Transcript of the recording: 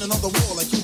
leaning on the wall like